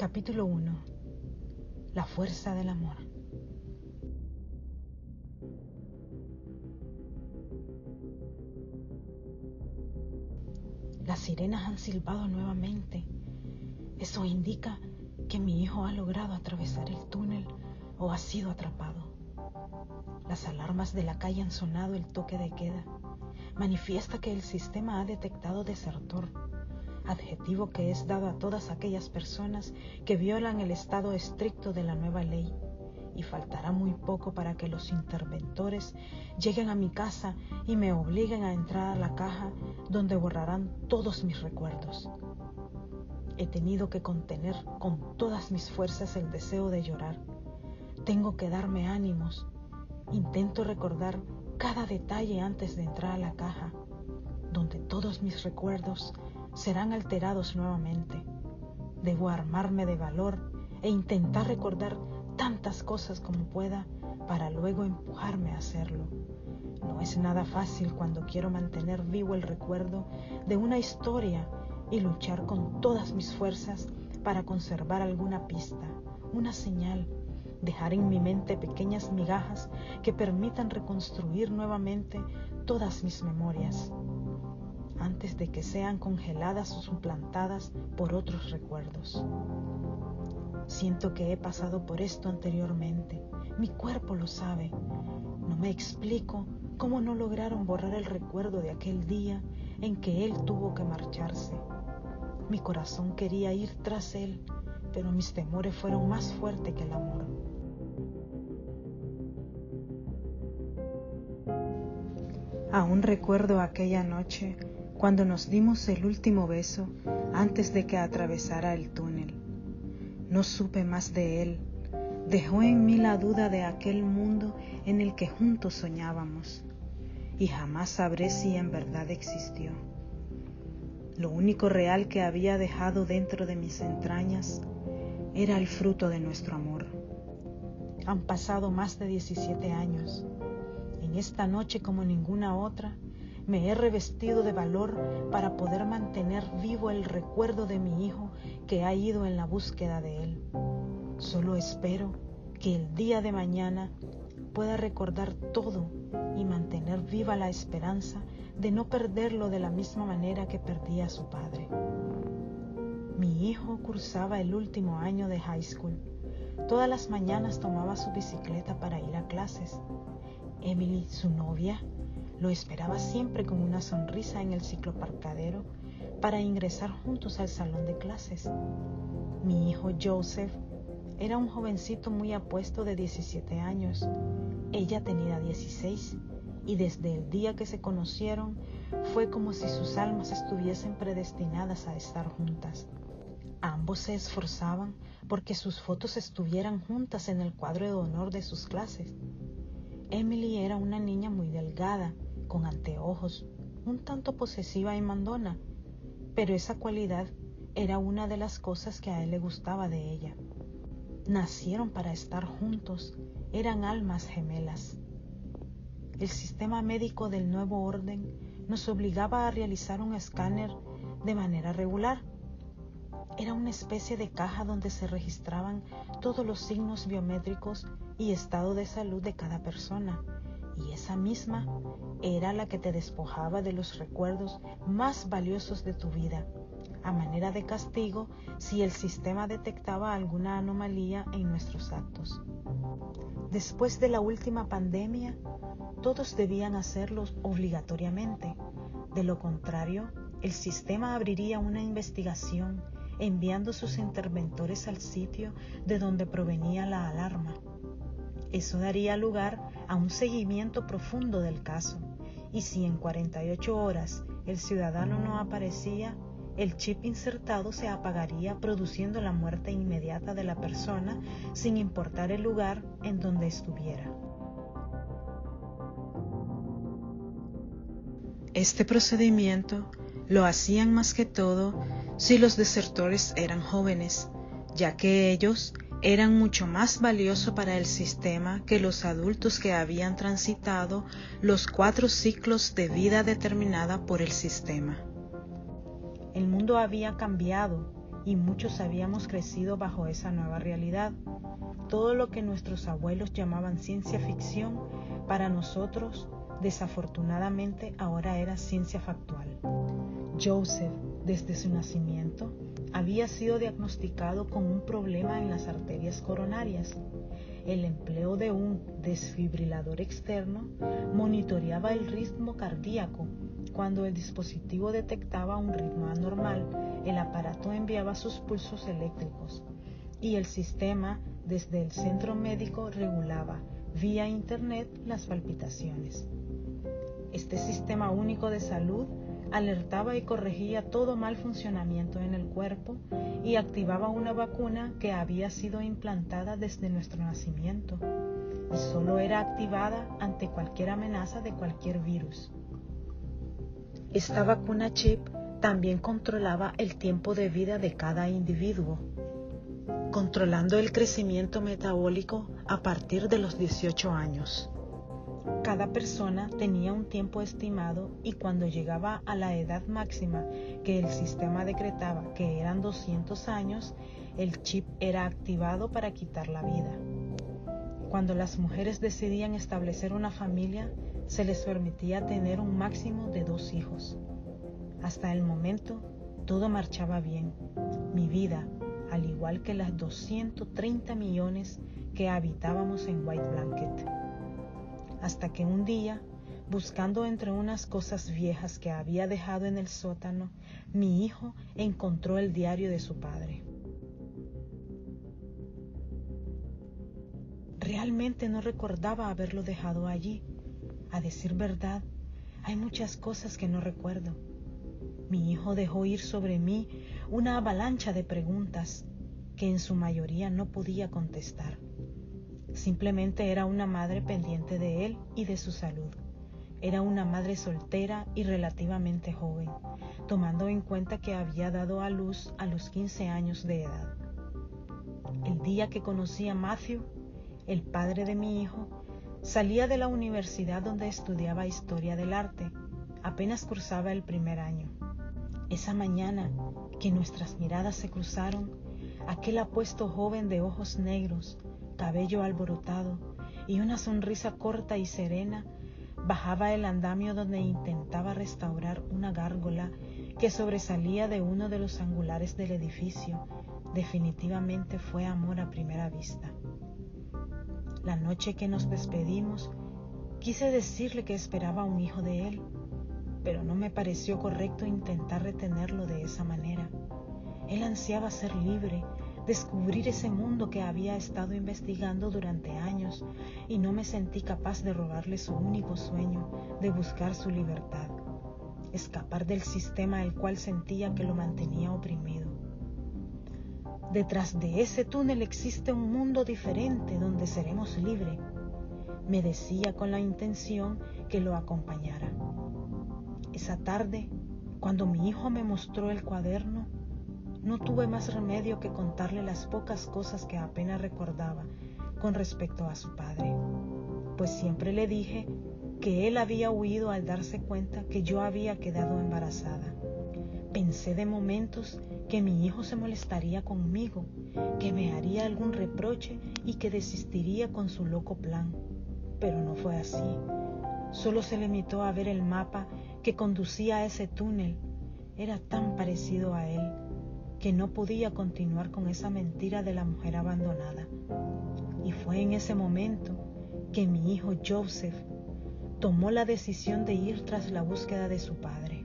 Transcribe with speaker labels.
Speaker 1: Capítulo 1. La fuerza del amor. Las sirenas han silbado nuevamente. Eso indica que mi hijo ha logrado atravesar el túnel o ha sido atrapado. Las alarmas de la calle han sonado el toque de queda. Manifiesta que el sistema ha detectado desertor adjetivo que es dado a todas aquellas personas que violan el estado estricto de la nueva ley. Y faltará muy poco para que los interventores lleguen a mi casa y me obliguen a entrar a la caja donde borrarán todos mis recuerdos. He tenido que contener con todas mis fuerzas el deseo de llorar. Tengo que darme ánimos. Intento recordar cada detalle antes de entrar a la caja, donde todos mis recuerdos serán alterados nuevamente. Debo armarme de valor e intentar recordar tantas cosas como pueda para luego empujarme a hacerlo. No es nada fácil cuando quiero mantener vivo el recuerdo de una historia y luchar con todas mis fuerzas para conservar alguna pista, una señal, dejar en mi mente pequeñas migajas que permitan reconstruir nuevamente todas mis memorias antes de que sean congeladas o suplantadas por otros recuerdos. Siento que he pasado por esto anteriormente. Mi cuerpo lo sabe. No me explico cómo no lograron borrar el recuerdo de aquel día en que él tuvo que marcharse. Mi corazón quería ir tras él, pero mis temores fueron más fuertes que el amor. Aún recuerdo aquella noche cuando nos dimos el último beso antes de que atravesara el túnel. No supe más de él. Dejó en mí la duda de aquel mundo en el que juntos soñábamos y jamás sabré si en verdad existió. Lo único real que había dejado dentro de mis entrañas era el fruto de nuestro amor. Han pasado más de 17 años. En esta noche como ninguna otra, me he revestido de valor para poder mantener vivo el recuerdo de mi hijo que ha ido en la búsqueda de él. Solo espero que el día de mañana pueda recordar todo y mantener viva la esperanza de no perderlo de la misma manera que perdí a su padre. Mi hijo cursaba el último año de high school. Todas las mañanas tomaba su bicicleta para ir a clases. Emily, su novia, lo esperaba siempre con una sonrisa en el cicloparcadero para ingresar juntos al salón de clases. Mi hijo Joseph era un jovencito muy apuesto de 17 años. Ella tenía 16 y desde el día que se conocieron fue como si sus almas estuviesen predestinadas a estar juntas. Ambos se esforzaban porque sus fotos estuvieran juntas en el cuadro de honor de sus clases. Emily era una niña muy delgada con anteojos, un tanto posesiva y mandona, pero esa cualidad era una de las cosas que a él le gustaba de ella. Nacieron para estar juntos, eran almas gemelas. El sistema médico del nuevo orden nos obligaba a realizar un escáner de manera regular. Era una especie de caja donde se registraban todos los signos biométricos y estado de salud de cada persona y esa misma era la que te despojaba de los recuerdos más valiosos de tu vida, a manera de castigo si el sistema detectaba alguna anomalía en nuestros actos. Después de la última pandemia, todos debían hacerlo obligatoriamente. De lo contrario, el sistema abriría una investigación enviando sus interventores al sitio de donde provenía la alarma. Eso daría lugar a un seguimiento profundo del caso y si en 48 horas el ciudadano no aparecía, el chip insertado se apagaría produciendo la muerte inmediata de la persona sin importar el lugar en donde estuviera. Este procedimiento lo hacían más que todo si los desertores eran jóvenes, ya que ellos eran mucho más valiosos para el sistema que los adultos que habían transitado los cuatro ciclos de vida determinada por el sistema. El mundo había cambiado y muchos habíamos crecido bajo esa nueva realidad. Todo lo que nuestros abuelos llamaban ciencia ficción, para nosotros, desafortunadamente, ahora era ciencia factual. Joseph, desde su nacimiento, había sido diagnosticado con un problema en las arterias coronarias. El empleo de un desfibrilador externo monitoreaba el ritmo cardíaco. Cuando el dispositivo detectaba un ritmo anormal, el aparato enviaba sus pulsos eléctricos y el sistema desde el centro médico regulaba vía Internet las palpitaciones. Este sistema único de salud alertaba y corregía todo mal funcionamiento en el cuerpo y activaba una vacuna que había sido implantada desde nuestro nacimiento y solo era activada ante cualquier amenaza de cualquier virus. Esta vacuna chip también controlaba el tiempo de vida de cada individuo, controlando el crecimiento metabólico a partir de los 18 años. Cada persona tenía un tiempo estimado y cuando llegaba a la edad máxima que el sistema decretaba que eran 200 años, el chip era activado para quitar la vida. Cuando las mujeres decidían establecer una familia, se les permitía tener un máximo de dos hijos. Hasta el momento, todo marchaba bien. Mi vida, al igual que las 230 millones que habitábamos en White Blanket. Hasta que un día, buscando entre unas cosas viejas que había dejado en el sótano, mi hijo encontró el diario de su padre. Realmente no recordaba haberlo dejado allí. A decir verdad, hay muchas cosas que no recuerdo mi hijo dejó ir sobre mí una avalancha de preguntas que en su mayoría no podía contestar. Simplemente era una madre pendiente de él y de su salud. Era una madre soltera y relativamente joven, tomando en cuenta que había dado a luz a los 15 años de edad. El día que conocí a Matthew, el padre de mi hijo, salía de la universidad donde estudiaba historia del arte. Apenas cursaba el primer año. Esa mañana que nuestras miradas se cruzaron, aquel apuesto joven de ojos negros, cabello alborotado y una sonrisa corta y serena bajaba el andamio donde intentaba restaurar una gárgola que sobresalía de uno de los angulares del edificio. Definitivamente fue amor a primera vista. La noche que nos despedimos, quise decirle que esperaba un hijo de él pero no me pareció correcto intentar retenerlo de esa manera. Él ansiaba ser libre, descubrir ese mundo que había estado investigando durante años y no me sentí capaz de robarle su único sueño de buscar su libertad, escapar del sistema el cual sentía que lo mantenía oprimido. Detrás de ese túnel existe un mundo diferente donde seremos libres, me decía con la intención que lo acompañara. Esa tarde, cuando mi hijo me mostró el cuaderno, no tuve más remedio que contarle las pocas cosas que apenas recordaba con respecto a su padre, pues siempre le dije que él había huido al darse cuenta que yo había quedado embarazada. Pensé de momentos que mi hijo se molestaría conmigo, que me haría algún reproche y que desistiría con su loco plan. Pero no fue así. Solo se limitó a ver el mapa que conducía a ese túnel era tan parecido a él que no podía continuar con esa mentira de la mujer abandonada. Y fue en ese momento que mi hijo Joseph tomó la decisión de ir tras la búsqueda de su padre.